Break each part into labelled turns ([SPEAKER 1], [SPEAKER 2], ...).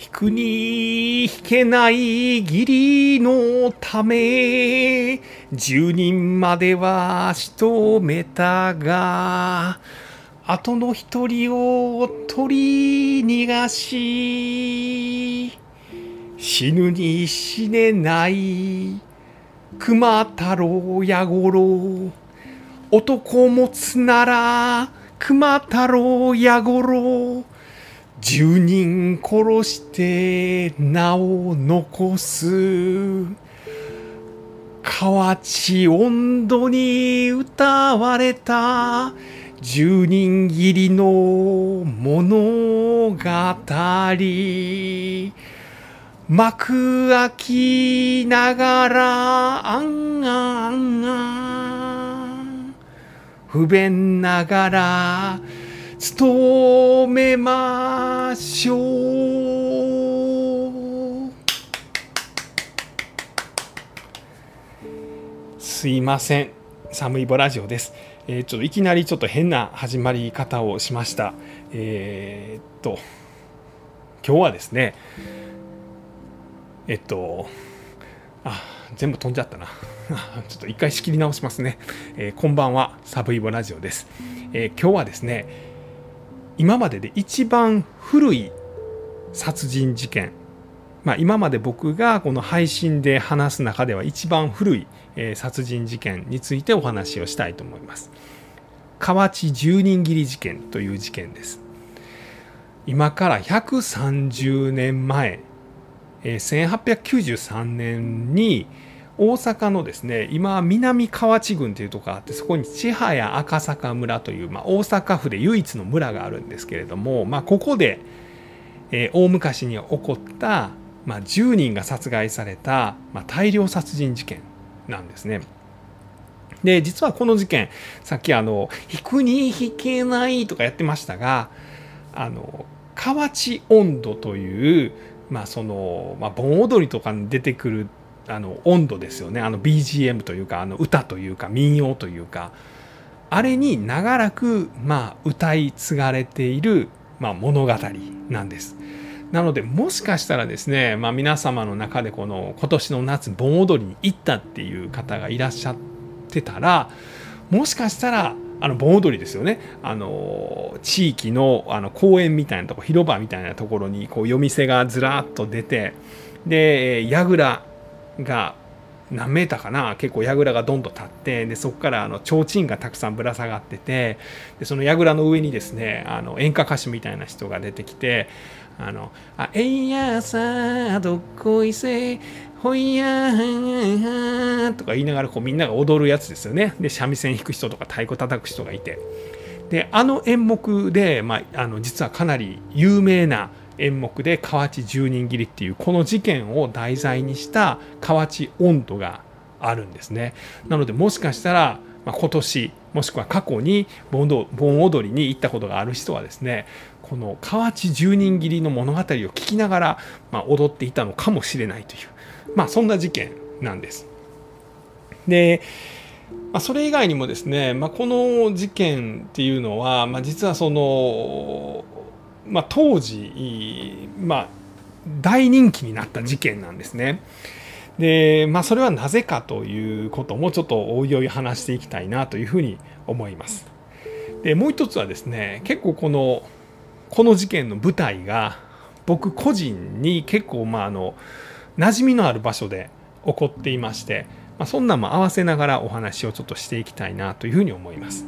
[SPEAKER 1] 引くに引けない義理のため、十人までは仕留めたが、後の一人を取り逃がし、死ぬに死ねない熊太郎や五郎。男持つなら熊太郎や五郎。十人殺して名を残す。河内温度に歌われた。十人斬りの物語。幕開きながらあんあんあん。不便ながら努めましょうすいません。寒いボラジオです。えー、ちょっといきなりちょっと変な始まり方をしました。えー、っと今日はですねえっと、あ、全部飛んじゃったな。ちょっと一回仕切り直しますね。えー、こんばんは、サブイボラジオです、えー、今日はですね、今までで一番古い殺人事件、まあ、今まで僕がこの配信で話す中では一番古い、え、殺人事件についてお話をしたいと思います。河内十人斬り事件という事件です。今から130年前1893年に大阪のですね今南河内郡というとこがあってそこに千早赤坂村という、まあ、大阪府で唯一の村があるんですけれども、まあ、ここで、えー、大昔に起こった、まあ、10人が殺害された、まあ、大量殺人事件なんですね。で実はこの事件さっきあの「引くに引けない」とかやってましたがあの河内温度というまあその、まあ、盆踊りとかに出てくるあの温度ですよねあの BGM というかあの歌というか民謡というかあれに長らく、まあ、歌い継がれている、まあ、物語なんです。なのでもしかしたらですね、まあ、皆様の中でこの今年の夏盆踊りに行ったっていう方がいらっしゃってたらもしかしたらあの盆踊りですよねあの地域のあの公園みたいなとこ広場みたいなところにこう夜店がずらっと出てで櫓が何メーターかな？結構櫓がどんどん立ってでそこからあの提灯がたくさんぶら下がっててでその櫓の上にですねあの演歌歌手みたいな人が出てきて「あのあえいやさどっこいせほいやーとか言いながらこうみんなが踊るやつですよね。で、三味線弾く人とか太鼓叩く人がいて。で、あの演目で、まあ、あの実はかなり有名な演目で河内十人切りっていうこの事件を題材にした河内音頭があるんですね。なのでもしかしたら、まあ、今年もしくは過去に盆踊りに行ったことがある人はですねこの河内十人切りの物語を聞きながら、まあ、踊っていたのかもしれないというまあそんな事件なんです。で、まあ、それ以外にもですね、まあ、この事件っていうのは、まあ、実はその、まあ、当時、まあ、大人気になった事件なんですね。で、まあ、それはなぜかということもちょっとおいおい話していきたいなというふうに思います。でもう一つはですね結構このこの事件の舞台が僕個人に結構まああの馴染みのある場所で起こっていまして、まあ、そんなんも合わせながらお話をちょっとしていきたいなというふうに思います。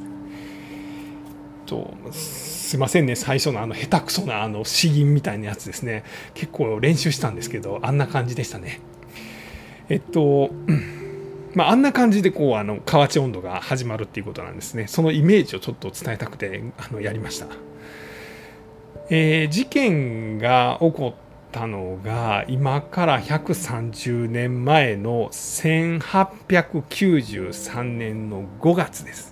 [SPEAKER 1] とすいませんね最初のあの下手くそなあの詩吟みたいなやつですね結構練習したんですけどあんな感じでしたね。えっと、まあ、あんな感じでこうあの河内温度が始まるっていうことなんですねそのイメージをちょっと伝えたくてあのやりました。えー、事件が起こったのが今から130年前の1893年の5月です。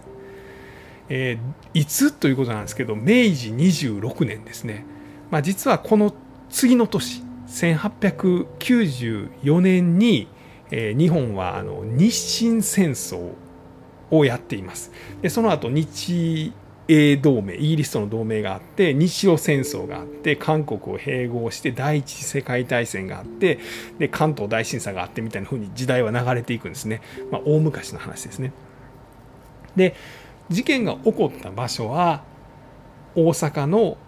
[SPEAKER 1] えー、いつということなんですけど明治26年ですね。まあ、実はこの次の年1894年に、えー、日本はあの日清戦争をやっています。でその後日英同盟イギリスとの同盟があって日露戦争があって韓国を併合して第一次世界大戦があってで関東大震災があってみたいな風に時代は流れていくんですね、まあ、大昔の話ですねで事件が起こった場所は大阪の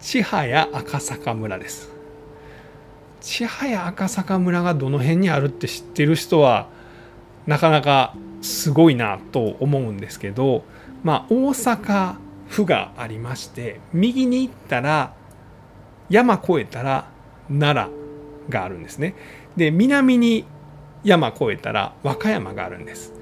[SPEAKER 1] 千早赤坂村です。千早赤坂村がどの辺にあるって知ってる人はなかなかすごいなと思うんですけどまあ大阪府がありまして右に行ったら山越えたら奈良があるんですね。で南に山越えたら和歌山があるんです。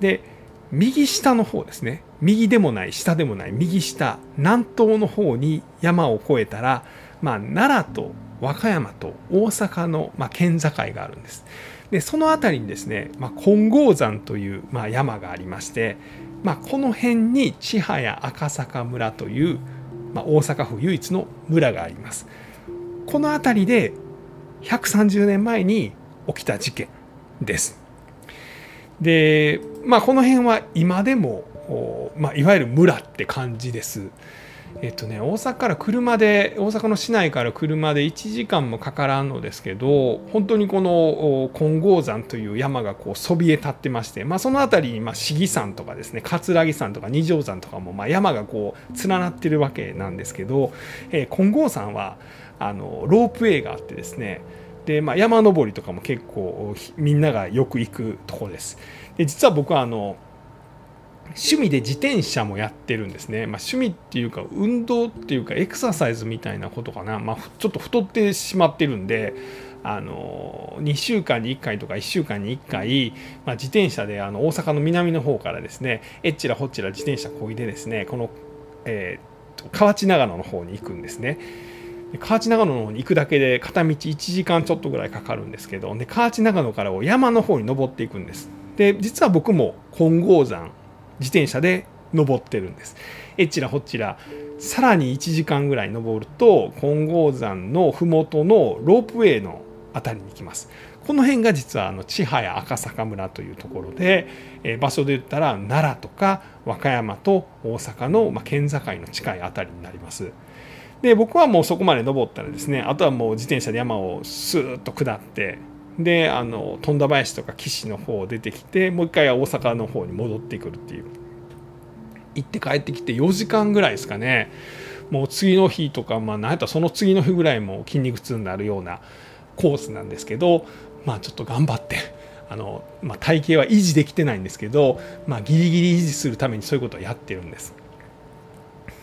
[SPEAKER 1] で右下の方ですね。右でもない下でもない右下南東の方に山を越えたら、まあ、奈良と和歌山と大阪の、まあ、県境があるんです。でその辺りにですね、まあ、金剛山という、まあ、山がありまして、まあ、この辺に千早赤坂村という、まあ、大阪府唯一の村があります。この辺りで130年前に起きた事件です。でまあこの辺は今でも、まあ、いわゆる村って感じですえっとね、大阪から車で大阪の市内から車で1時間もかからんのですけど本当にこの金剛山という山がこうそびえ立ってまして、まあ、その辺りにまあ市議山とかですね葛城山とか二条山とかもまあ山がこう連なってるわけなんですけど、えー、金剛山はあのロープウェイがあってですねで、まあ、山登りとかも結構みんながよく行くとこです。で実は僕はあの趣味で自転車もやってるんですね、まあ、趣味っていうか運動っていうかエクササイズみたいなことかな、まあ、ちょっと太ってしまってるんであの2週間に1回とか1週間に1回、まあ、自転車であの大阪の南の方からですねえっちらほっちら自転車こいでですねこの、えー、河内長野の方に行くんですね。河内長野の方に行くだけで片道1時間ちょっとぐらいかかるんですけどで河内長野から山の方に登っていくんです。で実は僕も金剛山自転車で登ってるんです。えっちらほっちらさらに1時間ぐらい登ると金剛山の麓のロープウェイの辺りに行きます。この辺が実はあの千早赤坂村というところで、えー、場所で言ったら奈良とか和歌山と大阪の、まあ、県境の近い辺りになります。で僕はもうそこまで登ったらですねあとはもう自転車で山をスーッと下ってであの富田林とか岸の方を出てきてもう一回大阪の方に戻ってくるっていう。行って帰ってきて4時間ぐらいですかね。もう次の日とかまあ何やったらその次の日ぐらいも筋肉痛になるようなコースなんですけどまあちょっと頑張ってあの、まあ、体型は維持できてないんですけど、まあ、ギリギリ維持するためにそういうことをやってるんです。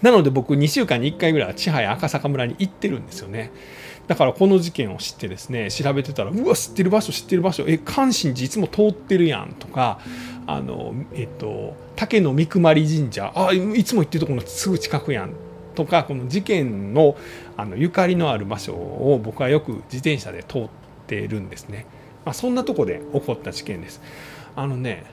[SPEAKER 1] なので僕2週間に1回ぐらいは千早赤坂村に行ってるんですよね。だからこの事件を知ってですね調べてたらうわ知ってる場所知ってる場所え関心寺いつも通ってるやんとかあのえっと竹の三熊神社あいつも行ってるとこのすぐ近くやんとかこの事件のあのゆかりのある場所を僕はよく自転車で通ってるんですね、まあ、そんなとこで起こった事件です。あのね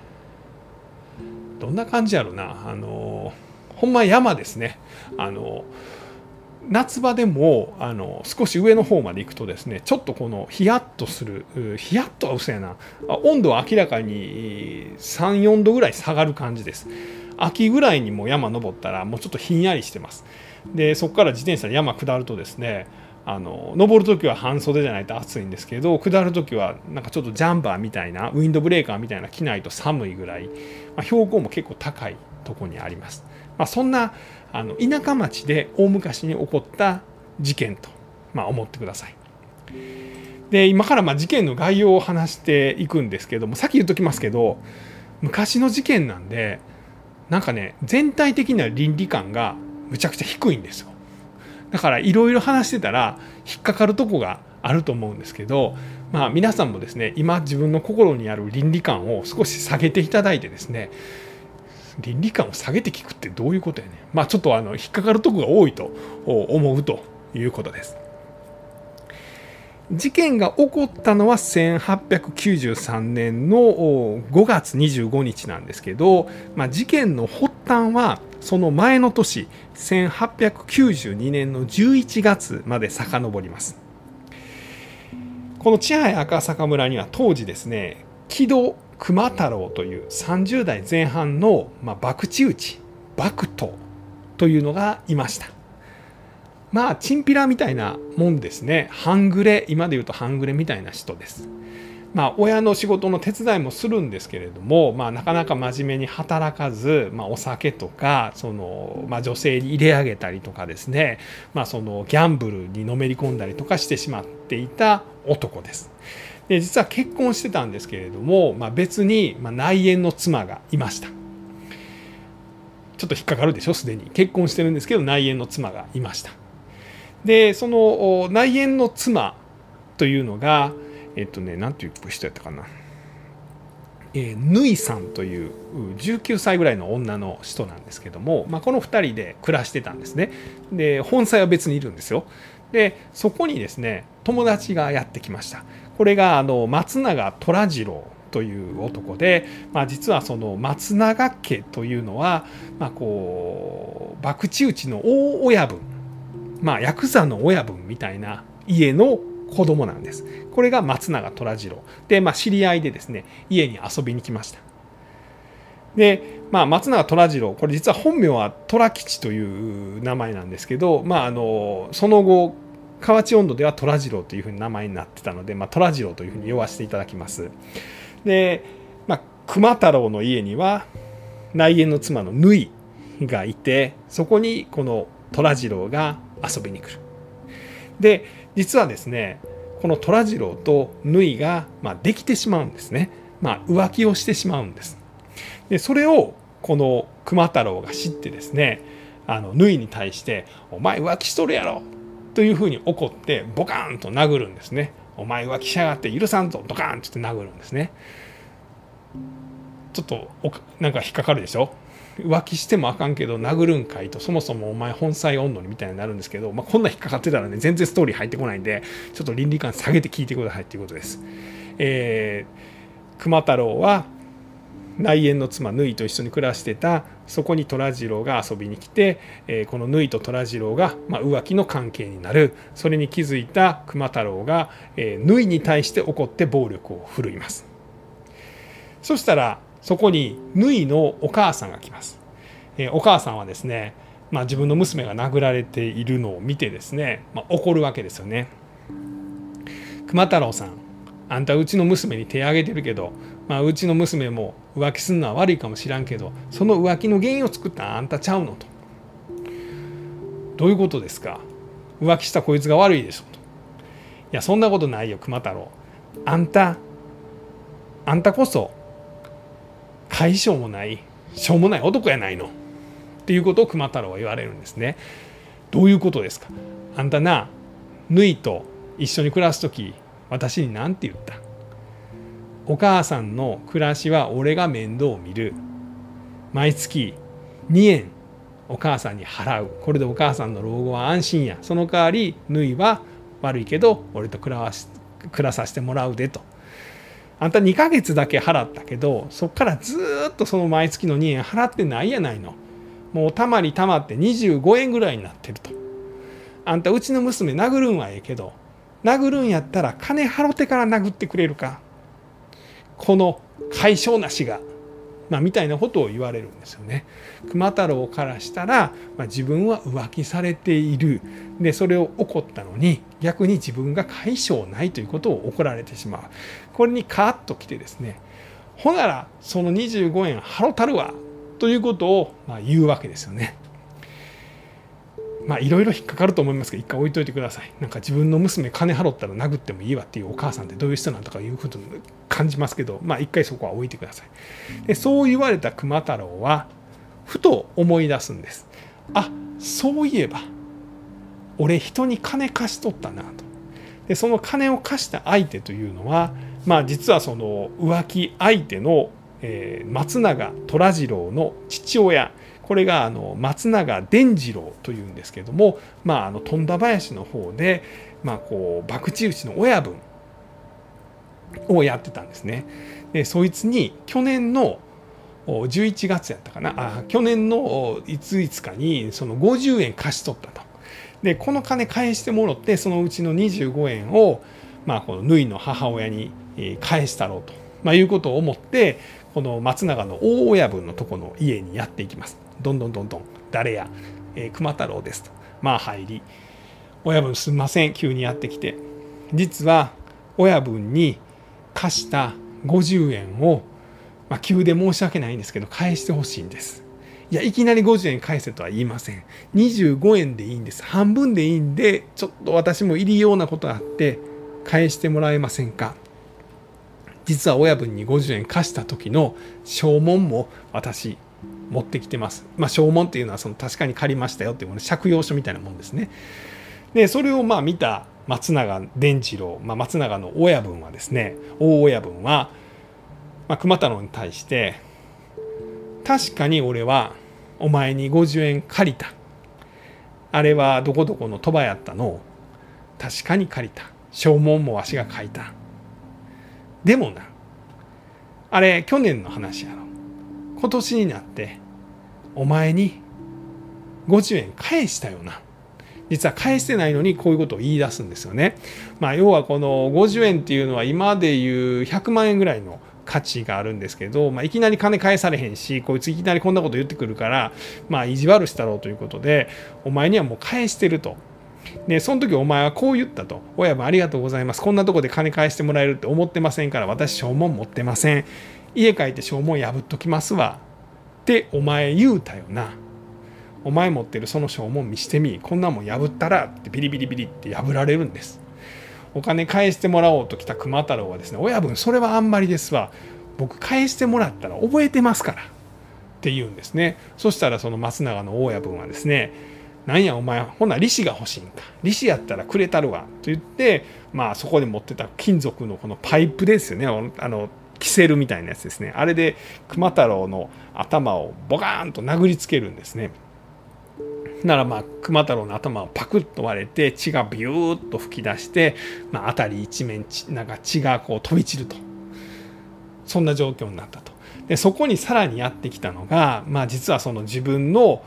[SPEAKER 1] どんな感じやろな。あのほんま山ですね。あの夏場でもあの少し上の方まで行くとですねちょっとこのヒヤッとするヒヤッとは嘘やな。温度は明らかに34度ぐらい下がる感じです。秋ぐらいにも山登ったらもうちょっとひんやりしてます。でそこから自転車で山下るとですねあの登る時は半袖じゃないと暑いんですけど下る時はなんかちょっとジャンバーみたいなウィンドブレーカーみたいな着ないと寒いぐらい、まあ、標高も結構高い。とこにあります、まあ、そんなあの田舎町で大昔に起こった事件と、まあ、思ってください。で今からま事件の概要を話していくんですけどもさっき言っときますけど昔の事件なんでなんかね全体的な倫理観がむちゃくちゃ低いんですよ。だからいろいろ話してたら引っかかるとこがあると思うんですけどまあ皆さんもですね今自分の心にある倫理観を少し下げていただいてですね倫理観を下げて聞くってどういうことやねまあちょっとあの引っかかるとこが多いと思うということです。事件が起こったのは1893年の5月25日なんですけど、まあ、事件の発端はその前の年1892年の11月まで遡りますこの千早赤坂村には当時ですね木戸熊太郎という30代前半の、まあ、博打打ち博徒というのがいました。まあチンピラみたいなもんですね。半グレ今で言うと半グレみたいな人です。まあ、親の仕事の手伝いもするんですけれども、まあ、なかなか真面目に働かず、まあ、お酒とかその、まあ、女性に入れ上げたりとかですね、まあ、そのギャンブルにのめり込んだりとかしてしまっていた男です。で実は結婚してたんですけれども、まあ、別に、まあ、内縁の妻がいました。ちょっと引っかかるでしょすでに結婚してるんですけど内縁の妻がいました。でその内縁の妻というのがえっとね、なんていう人やったかな。えー、さんという19歳ぐらいの女の人なんですけども、まあ、この2人で暮らしてたんですね。で、本妻は別にいるんですよ。で、そこにですね、友達がやってきました。これがあの松永虎次郎という男で、まあ、実はその松永家というのは、まあ、こう博打打ちの大親分、まあ、ヤクザの親分みたいな家の子供なんです。これが松永虎次郎。で、まあ、知り合いでですね、家に遊びに来ました。で、まあ、松永虎次郎、これ実は本名は虎吉という名前なんですけど、まあ、あの、その後、河内温度では虎次郎というふうに名前になってたので、まあ、虎次郎というふうに呼ばせていただきます。で、まあ、熊太郎の家には、内縁の妻の縫いがいて、そこにこの虎次郎が遊びに来る。で、実はですねこの虎次郎と縫いが、まあ、できてしまうんですね、まあ、浮気をしてしまうんですでそれをこの熊太郎が知ってですねあの縫いに対して「お前浮気しとるやろ!」というふうに怒ってボカーンと殴るんですね「お前浮気しやがって許さんぞ!」ドカーンって殴るんですねちょっとなんか引っかかるでしょ？浮気してもあかんけど殴るんかいとそもそもお前本妻温度にみたいになるんですけど、まあ、こんな引っかかってたらね全然ストーリー入ってこないんでちょっと倫理観下げて聞いてくださいっていうことです。えー、熊太郎は内縁の妻縫いと一緒に暮らしてたそこに虎次郎が遊びに来て、えー、この縫いと虎次郎が、まあ、浮気の関係になるそれに気づいた熊太郎が、えー、縫に対して怒って暴力を振るいますそしたらそこに縫いのお母さんが来ます。えお母さんはですね、まあ、自分の娘が殴られているのを見てですね、まあ、怒るわけですよね。熊太郎さんあんたうちの娘に手挙げてるけど、まあ、うちの娘も浮気するのは悪いかもしらんけどその浮気の原因を作ったあんたちゃうのと。どういうことですか？浮気したこいつが悪いでしょと。いやそんなことないよ熊太郎。あんたあんたこそ解消もないしょうもない男やないのっていうことを熊太郎は言われるんですね。どういうことですか？あんたなぬいと一緒に暮らす時私に何て言った？お母さんの暮らしは俺が面倒を見る。毎月2円お母さんに払う。これでお母さんの老後は安心や。その代わりぬいは悪いけど俺と暮らし暮らさせてもらうでと。あんた2ヶ月だけ払ったけどそっからずっとその毎月の2円払ってないやないの。もうたまりたまって25円ぐらいになってると。あんたうちの娘殴るんはええけど殴るんやったら金払ってから殴ってくれるか。この解消なしがまあ、みたいなことを言われるんですよね。熊太郎からしたら、まあ、自分は浮気されているでそれを怒ったのに逆に自分が解消ないということを怒られてしまうこれにカーッときてですねほならその25円払うたるわということをまあ言うわけですよね。まあいろいろ引っかかると思いますけど一回置いといてください。なんか自分の娘金払ったら殴ってもいいわっていうお母さんってどういう人なんとかいうこと感じますけどまあ一回そこは置いてください。でそう言われた熊太郎はふと思い出すんです。あそういえば俺人に金貸しとったなと。でその金を貸した相手というのはまあ実はその浮気相手の、えー、松永虎次郎の父親。これがあの松永伝次郎というんですけども、まあ、あの富田林の方で、まあ、こう博打打ちの親分をやってたんですね。でそいつに去年の11月やったかな？あ去年のいついつかにその50円貸し取ったと。でこの金返してもろってそのうちの25円を、まあ、この縫いの母親に返したろうと、まあ、いうことを思ってこの松永の大親分のとこの家にやっていきます。どんどんどんどん誰やえー、熊太郎ですと。まあ入り親分すんません急にやってきて。実は親分に貸した50円を、まあ、急で申し訳ないんですけど返してほしいんです。いやいきなり50円返せとは言いません。25円でいいんです。半分でいいんでちょっと私も入りようなことがあって返してもらえませんか。実は親分に50円貸した時の証文も私持ってきてます。まあ、証文っていうのはその確かに借りましたよっていうもの借用書みたいなもんですね。でそれをまあ見た松永伝次郎、まあ、松永の親分はですね大親分は、まあ、熊太郎に対して確かに俺はお前に50円借りた。あれはどこどこの鳥羽やったの。を確かに借りた。証文もわしが書いた。でもなあれ去年の話やろ。今年になってお前に50円返したよな実は返してないのにこういうことを言い出すんですよね。まあ、要はこの50円っていうのは今でいう100万円ぐらいの価値があるんですけど、まあ、いきなり金返されへんしこいついきなりこんなこと言ってくるからまあ意地悪したろうということでお前にはもう返してると。でその時お前はこう言ったと「親分ありがとうございますこんなとこで金返してもらえるって思ってませんから私証文持ってません家帰って証文破っときますわ」ってお前言うたよな。お前持ってるその証文見してみ。こんなもん破ったら。ってビリビリビリって破られるんです。お金返してもらおうと来た熊太郎はですね親分それはあんまりですわ。僕返してもらったら覚えてますから。って言うんですね。そしたらその松永の大家分はですねなんやお前ほな利子が欲しいんか。利子やったらくれたるわ。と言ってまあそこで持ってた金属のこのパイプですよね。あのキセルみたいなやつですねあれで熊太郎の頭をボカーンと殴りつけるんですねならまあ熊太郎の頭をパクッと割れて血がビューッと噴き出して、まあ、辺り一面なんか血がこう飛び散るとそんな状況になったと。でそこにさらにやってきたのが、まあ、実はその自分の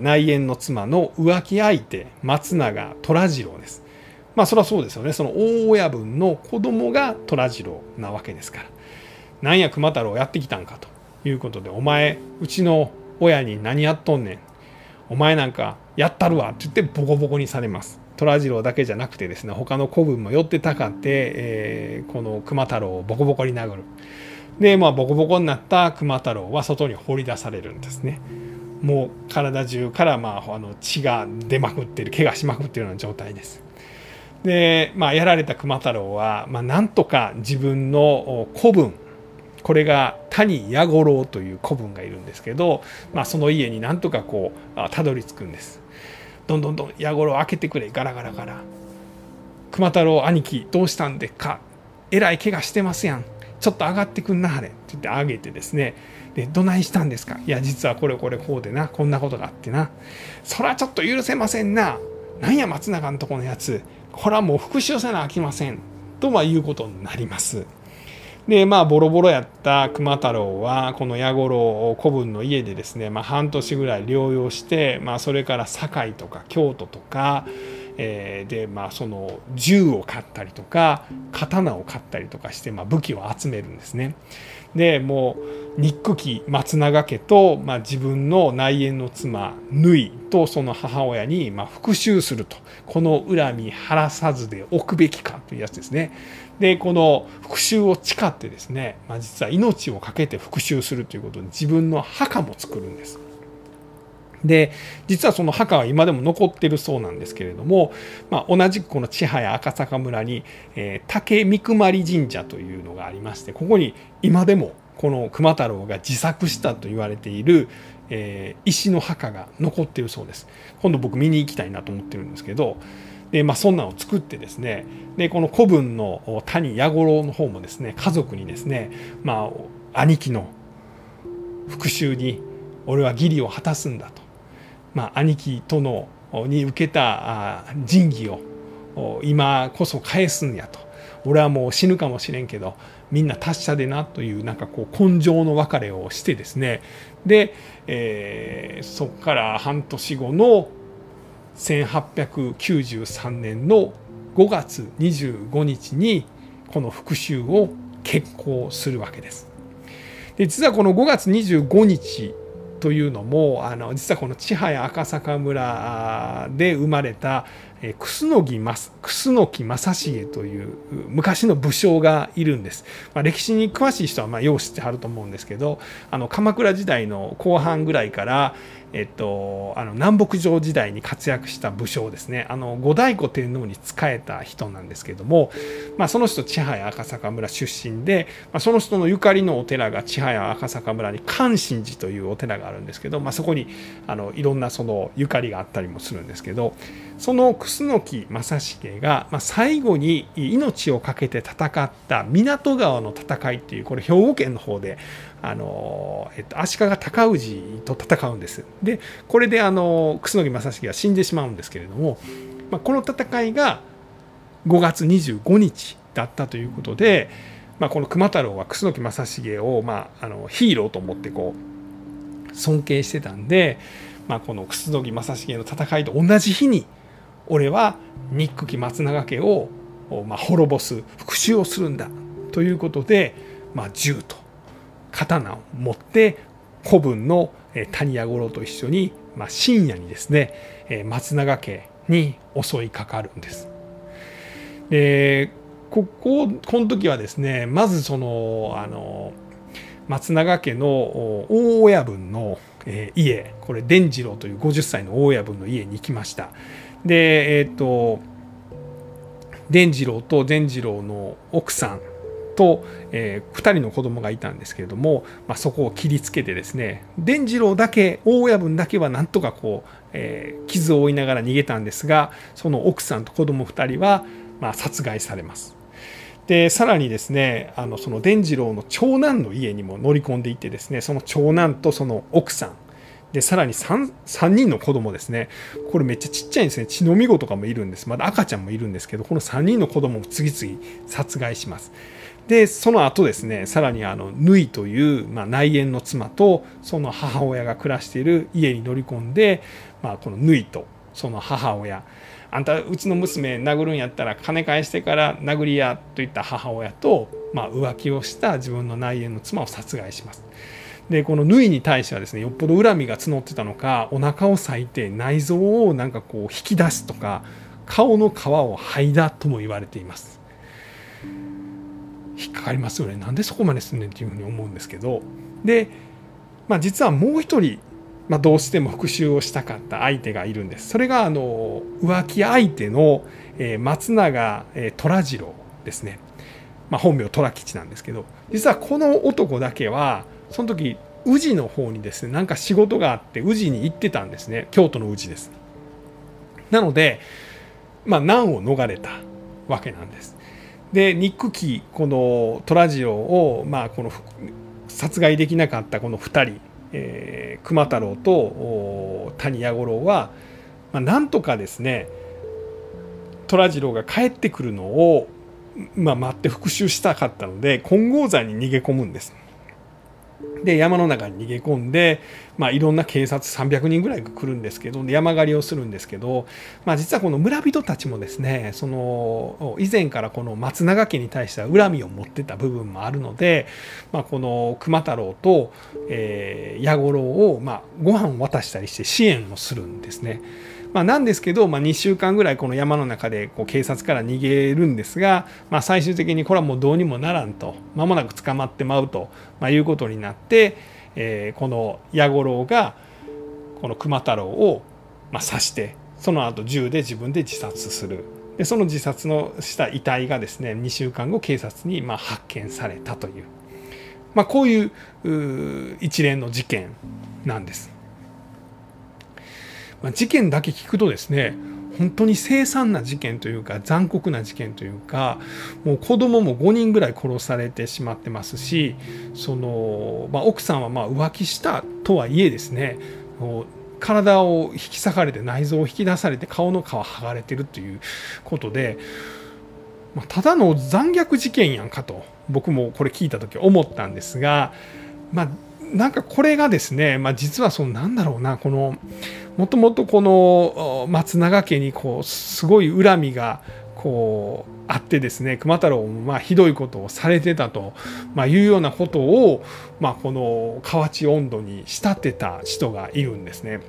[SPEAKER 1] 内縁の妻の浮気相手松永虎次郎です。まあそれはそうですよねその大親分の子供が虎次郎なわけですから。なんや熊太郎やってきたんかということで「お前うちの親に何やっとんねん」お前なんかやったるわって言ってボコボコにされます。虎次郎だけじゃなくてですね他の子分も寄ってたかって、えー、この熊太郎をボコボコに殴る。でまあボコボコになった熊太郎は外に放り出されるんですね。もう体中からまああの血が出まくってる怪我しまくってるような状態です。でまあやられた熊太郎は、まあ、なんとか自分の子分これが谷弥五郎という子分がいるんですけど、まあ、その家になんとかこうたどり着くんです。どんどんどん弥五郎開けてくれ。ガラガラガラ。熊太郎兄貴どうしたんでか？えらい怪我してますやん。ちょっと上がってくんなはれ。って言って上げてですね。でどないしたんですか？いや実はこれこれこうでな。こんなことがあってな。そらちょっと許せませんな。なんや松永のとこのやつ。これはもう復讐せなあきません。とはいうことになります。でまあボロボロやった熊太郎はこの矢五郎古文の家でですね、まあ、半年ぐらい療養して、まあ、それから堺とか京都とか、えー、でまあその銃を買ったりとか刀を買ったりとかして、まあ、武器を集めるんですね。でもう憎き松永家と、まあ、自分の内縁の妻縫いとその母親に、まあ、復讐するとこの恨み晴らさずでおくべきかというやつですね。でこの復讐を誓ってですね、まあ、実は命を懸けて復讐するということに自分の墓も作るんです。で実はその墓は今でも残ってるそうなんですけれども、まあ、同じくこの千早赤坂村に、えー、竹三熊神社というのがありましてここに今でもこの熊太郎が自作したと言われている、えー、石の墓が残っているそうです。今度僕見に行きたいなと思ってるんですけどで、まあ、そんなのを作ってですねでこの古文の谷弥五郎の方もですね家族にですね、まあ、兄貴の復讐に俺は義理を果たすんだと、まあ、兄貴とのに受けた仁義を今こそ返すんやと俺はもう死ぬかもしれんけどみんな達者でなというなんかこう根性の別れをしてですねで、えー、そこから半年後の1893年の5月25日にこの復讐を決行するわけです。で実はこの5月25日というのもあの実はこの千早赤坂村で生まれたえ楠木楠木正成という昔の武将がいるんです、まあ、歴史に詳しい人はまあよう知ってはると思うんですけどあの鎌倉時代の後半ぐらいから、えっと、あの南北朝時代に活躍した武将ですね。あの後醍醐天皇に仕えた人なんですけども、まあ、その人千早赤坂村出身で、まあ、その人のゆかりのお寺が千早赤坂村に関心寺というお寺があるんですけど、まあ、そこにあのいろんなそのゆかりがあったりもするんですけどその楠木正成が、まあ、最後に命を懸けて戦った湊川の戦いっていうこれ兵庫県の方であの、えっと、足利尊氏と戦うんです。でこれであの楠木正成は死んでしまうんですけれども、まあ、この戦いが5月25日だったということで、まあ、この熊太郎は楠木正成を、まあ、あのヒーローと思ってこう尊敬してたんで、まあ、この楠木正成の戦いと同じ日に俺は憎き松永家を、まあ、滅ぼす復讐をするんだということで、まあ、銃と刀を持って子分の谷屋五郎と一緒に、まあ、深夜にですね松永家に襲いかかるんです。でこここの時はですねまずそのあの松永家の大親分の家これ伝次郎という50歳の大親分の家に行きました。でえっ、ー、と伝次郎と伝次郎の奥さんと、えー、2人の子供がいたんですけれども、まあ、そこを切りつけてですね伝次郎だけ大親分だけはなんとかこう、えー、傷を負いながら逃げたんですがその奥さんと子供2人は、まあ、殺害されます。でさらにですねあのその伝次郎の長男の家にも乗り込んでいってですねその長男とその奥さんでさらに 3, 3人の子供ですね。これめっちゃちっちゃいんですね。血のみ子とかもいるんです。まだ赤ちゃんもいるんですけどこの3人の子供を次々殺害します。でその後ですねさらにあの縫いという、まあ、内縁の妻とその母親が暮らしている家に乗り込んで、まあ、この縫いとその母親。あんたうちの娘殴るんやったら金返してから殴りやといった母親と、まあ、浮気をした自分の内縁の妻を殺害します。でこの縫いに対してはですねよっぽど恨みが募ってたのかお腹を裂いて内臓をなんかこう引き出すとか顔の皮を剥いだとも言われています。引っかかりますよね。なんでそこまですんねんっていうふうに思うんですけど。で、まあ、実はもう一人、まあ、どうしても復讐をしたかった相手がいるんです。それがあの浮気相手の、え松永、え虎次郎ですね、まあ、本名虎吉なんですけど。実はこの男だけはその時宇治の方にですねなんか仕事があって宇治に行ってたんですね。京都の宇治です。なのでまあ難を逃れたわけなんです。で憎きこの虎次郎をまあこの殺害できなかったこの2人、えー、熊太郎と谷弥五郎は、まあ、なんとかですね虎次郎が帰ってくるのを、まあ、待って復讐したかったので金剛山に逃げ込むんです。で山の中に逃げ込んで、まあ、いろんな警察300人ぐらい来るんですけど山狩りをするんですけど、まあ、実はこの村人たちもですねその以前からこの松永家に対しては恨みを持ってた部分もあるので、まあ、この熊太郎と、えー、矢五郎を、まあ、ご飯を渡したりして支援をするんですね。まあ、なんですけど、まあ、2週間ぐらいこの山の中でこう警察から逃げるんですが、まあ、最終的にこれはもうどうにもならんと間もなく捕まってまうと、まあ、いうことになって、えー、この矢五郎がこの熊太郎をまあ刺してその後銃で自分で自殺するでその自殺のした遺体がですね2週間後警察にまあ発見されたという、まあ、こういう一連の事件なんです。まあ、事件だけ聞くとですね本当に凄惨な事件というか残酷な事件というかもう子供も5人ぐらい殺されてしまってますしその、まあ、奥さんはま浮気したとはいえですね体を引き裂かれて内臓を引き出されて顔の皮剥がれてるということで、まあ、ただの残虐事件やんかと僕もこれ聞いた時思ったんですがまあなんかこれがですね、まあ、実はそのなんだろうなこのもともとこの松永家にこうすごい恨みがこうあってですね熊太郎もまあひどいことをされてたと、まあ、いうようなことを、まあ、この河内温度に仕立てた人がいるんですね。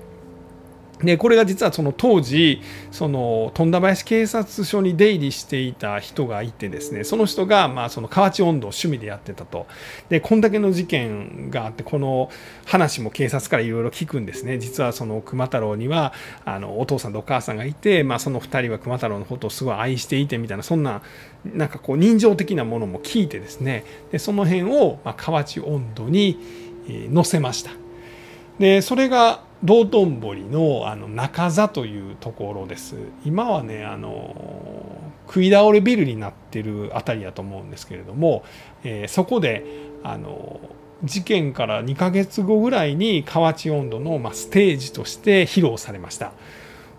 [SPEAKER 1] でこれが実はその当時その富田林警察署に出入りしていた人がいてですねその人がまあその河内温度を趣味でやってたと。でこんだけの事件があってこの話も警察からいろいろ聞くんですね。実はその熊太郎にはあのお父さんとお母さんがいて、まあ、その2人は熊太郎のことをすごい愛していてみたいなそんななんかこう人情的なものも聞いてですね。でその辺をまあ河内温度に載せました。でそれが道頓堀のあの中座というところです。今はねあの食い倒れビルになってる辺りやと思うんですけれども、えー、そこであの事件から2ヶ月後ぐらいに河内温度の、まあ、ステージとして披露されました、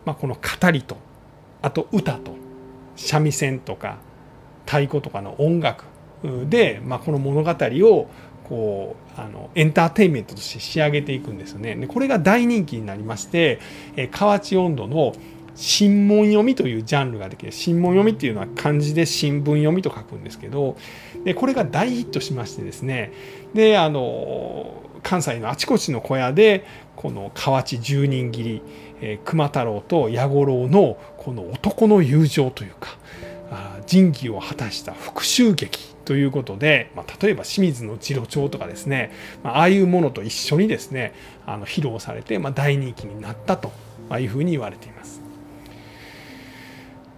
[SPEAKER 1] まあ、この語りとあと歌と三味線とか太鼓とかの音楽で、まあ、この物語をこうあのエンターテインメントとして仕上げていくんですよね。でこれが大人気になりまして、え河内温度の新聞読みというジャンルができる新聞読みっていうのは漢字で新聞読みと書くんですけどでこれが大ヒットしましてですねであの関西のあちこちの小屋でこの河内十人斬り、えー、熊太郎と弥五郎のこの男の友情というか仁義を果たした復讐劇ということで、まあ、例えば清水の次郎長とかですね、まああいうものと一緒にですねあの披露されて、まあ、大人気になったというふうに言われています。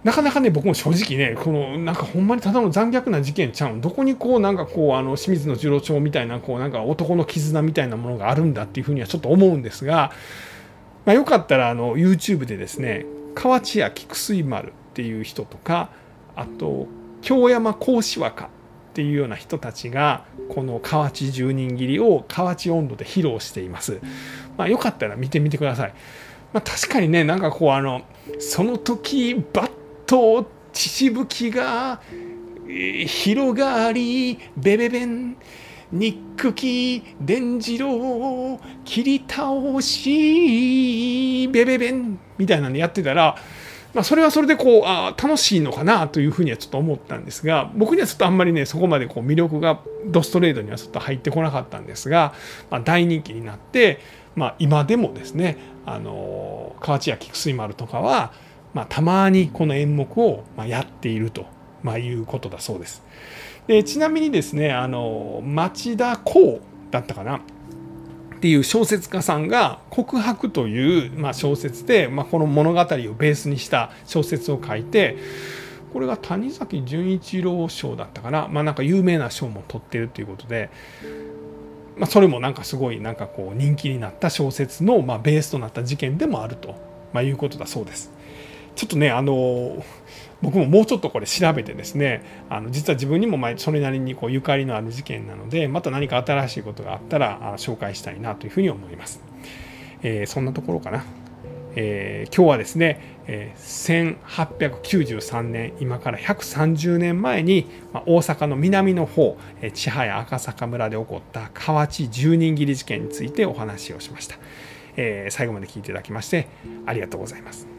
[SPEAKER 1] なかなかね僕も正直ねこのなんかほんまにただの残虐な事件ちゃうんどこにこうなんかこうあの清水の次郎長みたいなこうなんか男の絆みたいなものがあるんだっていうふうにはちょっと思うんですが、まあ、よかったらあの YouTube でですね河内屋菊水丸っていう人とかあと京山甲子和歌っていうような人たちがこの河内十人切りを河内温度で披露しています。まあ、よかったら見てみてください。まあ、確かにねなんかこうあのその時バッと血しぶきが広がりベベベン憎き伝次郎切り倒しベベベンみたいなのやってたらまあ、それはそれでこうあ楽しいのかなというふうにはちょっと思ったんですが僕にはちょっとあんまりねそこまでこう魅力がドストレートにはちょっと入ってこなかったんですが、まあ、大人気になって、まあ、今でもですねあの河内屋菊水丸とかは、まあ、たまにこの演目をやっていると、まあ、いうことだそうです。でちなみにですねあの町田光だったかなっていう小説家さんが「告白」という、まあ、小説で、まあ、この物語をベースにした小説を書いてこれが谷崎潤一郎賞だったかな,、まあ、なんか有名な賞も取ってるということで、まあ、それもなんかすごいなんかこう人気になった小説の、まあ、ベースとなった事件でもあると、まあ、いうことだそうです。ちょっとねあの僕ももうちょっとこれ調べてですねあの実は自分にもそれなりにこうゆかりのある事件なのでまた何か新しいことがあったら紹介したいなというふうに思います。えー、そんなところかな。えー、今日はですね、えー、1893年今から130年前に、まあ、大阪の南の方、え、千早赤坂村で起こった河内十人斬り事件についてお話をしました、えー、最後まで聞いていただきましてありがとうございます。